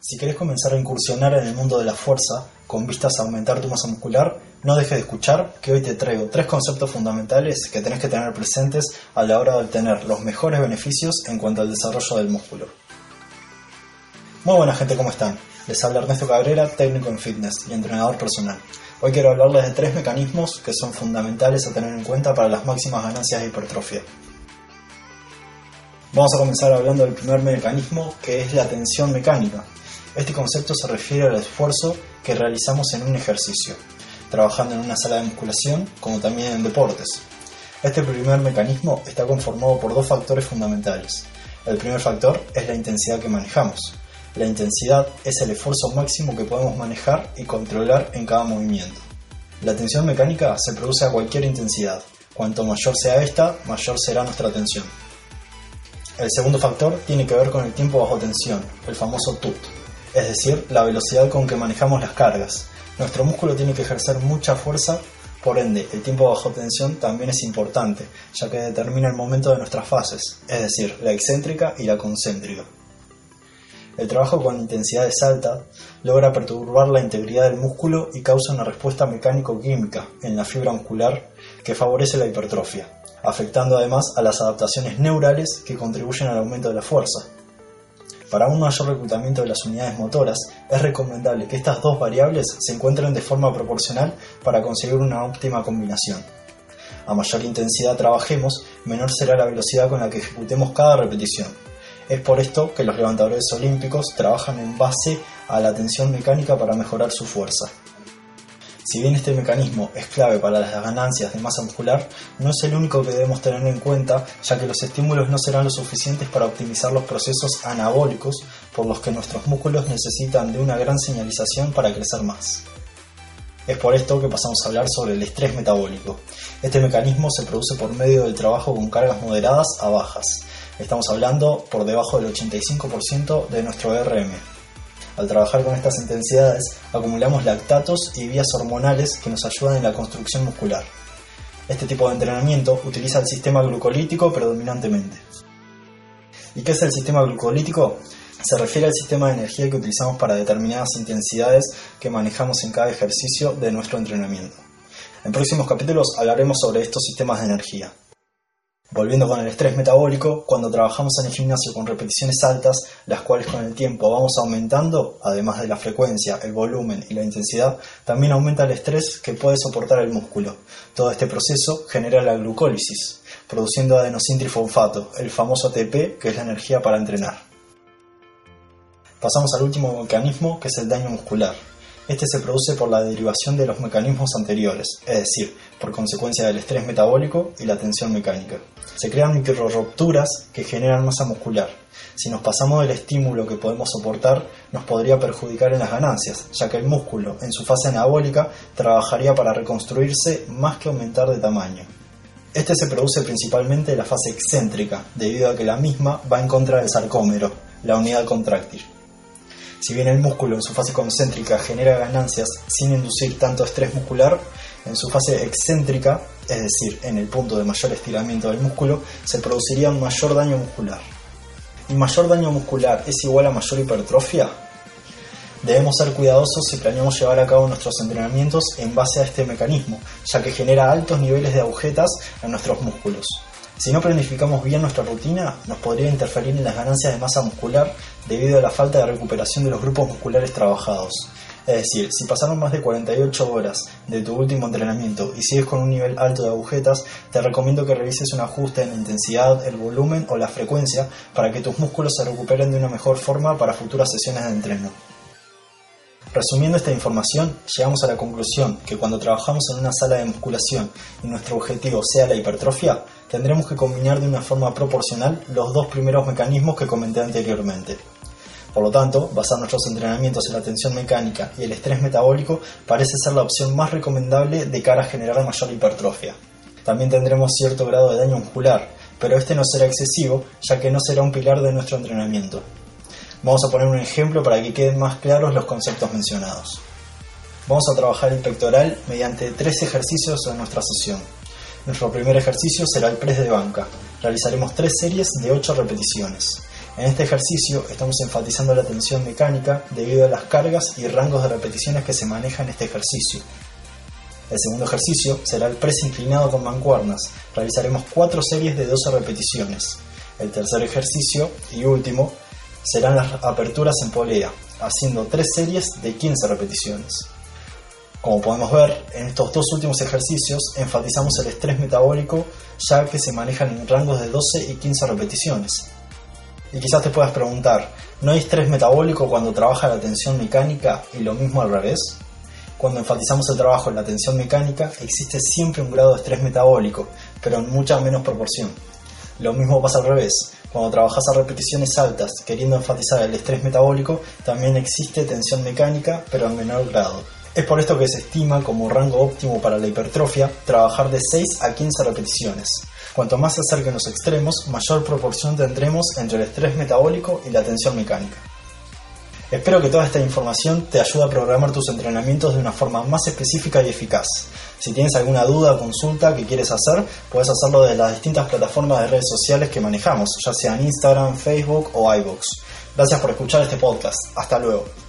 Si querés comenzar a incursionar en el mundo de la fuerza con vistas a aumentar tu masa muscular, no dejes de escuchar que hoy te traigo tres conceptos fundamentales que tenés que tener presentes a la hora de obtener los mejores beneficios en cuanto al desarrollo del músculo. Muy buena gente, ¿cómo están? Les habla Ernesto Cabrera, técnico en fitness y entrenador personal. Hoy quiero hablarles de tres mecanismos que son fundamentales a tener en cuenta para las máximas ganancias de hipertrofia. Vamos a comenzar hablando del primer mecanismo que es la tensión mecánica. Este concepto se refiere al esfuerzo que realizamos en un ejercicio, trabajando en una sala de musculación como también en deportes. Este primer mecanismo está conformado por dos factores fundamentales. El primer factor es la intensidad que manejamos. La intensidad es el esfuerzo máximo que podemos manejar y controlar en cada movimiento. La tensión mecánica se produce a cualquier intensidad. Cuanto mayor sea esta, mayor será nuestra tensión. El segundo factor tiene que ver con el tiempo bajo tensión, el famoso TUT, es decir, la velocidad con que manejamos las cargas. Nuestro músculo tiene que ejercer mucha fuerza, por ende, el tiempo bajo tensión también es importante, ya que determina el momento de nuestras fases, es decir, la excéntrica y la concéntrica. El trabajo con intensidades altas logra perturbar la integridad del músculo y causa una respuesta mecánico-química en la fibra muscular que favorece la hipertrofia, afectando además a las adaptaciones neurales que contribuyen al aumento de la fuerza. Para un mayor reclutamiento de las unidades motoras, es recomendable que estas dos variables se encuentren de forma proporcional para conseguir una óptima combinación. A mayor intensidad trabajemos, menor será la velocidad con la que ejecutemos cada repetición. Es por esto que los levantadores olímpicos trabajan en base a la tensión mecánica para mejorar su fuerza. Si bien este mecanismo es clave para las ganancias de masa muscular, no es el único que debemos tener en cuenta, ya que los estímulos no serán lo suficientes para optimizar los procesos anabólicos por los que nuestros músculos necesitan de una gran señalización para crecer más. Es por esto que pasamos a hablar sobre el estrés metabólico. Este mecanismo se produce por medio del trabajo con cargas moderadas a bajas. Estamos hablando por debajo del 85% de nuestro RM. Al trabajar con estas intensidades, acumulamos lactatos y vías hormonales que nos ayudan en la construcción muscular. Este tipo de entrenamiento utiliza el sistema glucolítico predominantemente. ¿Y qué es el sistema glucolítico? Se refiere al sistema de energía que utilizamos para determinadas intensidades que manejamos en cada ejercicio de nuestro entrenamiento. En próximos capítulos hablaremos sobre estos sistemas de energía. Volviendo con el estrés metabólico, cuando trabajamos en el gimnasio con repeticiones altas, las cuales con el tiempo vamos aumentando, además de la frecuencia, el volumen y la intensidad, también aumenta el estrés que puede soportar el músculo. Todo este proceso genera la glucólisis, produciendo adenosíntrifosfato, el famoso ATP, que es la energía para entrenar. Pasamos al último mecanismo, que es el daño muscular. Este se produce por la derivación de los mecanismos anteriores, es decir, por consecuencia del estrés metabólico y la tensión mecánica. Se crean microrupturas que generan masa muscular. Si nos pasamos del estímulo que podemos soportar, nos podría perjudicar en las ganancias, ya que el músculo, en su fase anabólica, trabajaría para reconstruirse más que aumentar de tamaño. Este se produce principalmente en la fase excéntrica, debido a que la misma va en contra del sarcómero, la unidad contráctil. Si bien el músculo en su fase concéntrica genera ganancias sin inducir tanto estrés muscular, en su fase excéntrica, es decir, en el punto de mayor estiramiento del músculo, se produciría un mayor daño muscular. ¿Y mayor daño muscular es igual a mayor hipertrofia? Debemos ser cuidadosos si planeamos llevar a cabo nuestros entrenamientos en base a este mecanismo, ya que genera altos niveles de agujetas en nuestros músculos. Si no planificamos bien nuestra rutina, nos podría interferir en las ganancias de masa muscular debido a la falta de recuperación de los grupos musculares trabajados. Es decir, si pasaron más de 48 horas de tu último entrenamiento y sigues con un nivel alto de agujetas, te recomiendo que revises un ajuste en la intensidad, el volumen o la frecuencia para que tus músculos se recuperen de una mejor forma para futuras sesiones de entreno. Resumiendo esta información, llegamos a la conclusión que cuando trabajamos en una sala de musculación y nuestro objetivo sea la hipertrofia, tendremos que combinar de una forma proporcional los dos primeros mecanismos que comenté anteriormente. Por lo tanto, basar nuestros entrenamientos en la tensión mecánica y el estrés metabólico parece ser la opción más recomendable de cara a generar mayor hipertrofia. También tendremos cierto grado de daño muscular, pero este no será excesivo ya que no será un pilar de nuestro entrenamiento. Vamos a poner un ejemplo para que queden más claros los conceptos mencionados. Vamos a trabajar el pectoral mediante tres ejercicios en nuestra sesión. Nuestro primer ejercicio será el press de banca. Realizaremos tres series de 8 repeticiones. En este ejercicio estamos enfatizando la tensión mecánica debido a las cargas y rangos de repeticiones que se manejan en este ejercicio. El segundo ejercicio será el press inclinado con mancuernas. Realizaremos 4 series de 12 repeticiones. El tercer ejercicio y último serán las aperturas en polea, haciendo 3 series de 15 repeticiones. Como podemos ver, en estos dos últimos ejercicios enfatizamos el estrés metabólico ya que se manejan en rangos de 12 y 15 repeticiones. Y quizás te puedas preguntar, ¿no hay estrés metabólico cuando trabaja la tensión mecánica y lo mismo al revés? Cuando enfatizamos el trabajo en la tensión mecánica, existe siempre un grado de estrés metabólico, pero en mucha menos proporción. Lo mismo pasa al revés. Cuando trabajas a repeticiones altas queriendo enfatizar el estrés metabólico, también existe tensión mecánica, pero en menor grado. Es por esto que se estima como rango óptimo para la hipertrofia trabajar de 6 a 15 repeticiones. Cuanto más se acerquen los extremos, mayor proporción tendremos entre el estrés metabólico y la tensión mecánica. Espero que toda esta información te ayude a programar tus entrenamientos de una forma más específica y eficaz. Si tienes alguna duda o consulta que quieres hacer, puedes hacerlo desde las distintas plataformas de redes sociales que manejamos, ya sean Instagram, Facebook o iVoox. Gracias por escuchar este podcast. Hasta luego.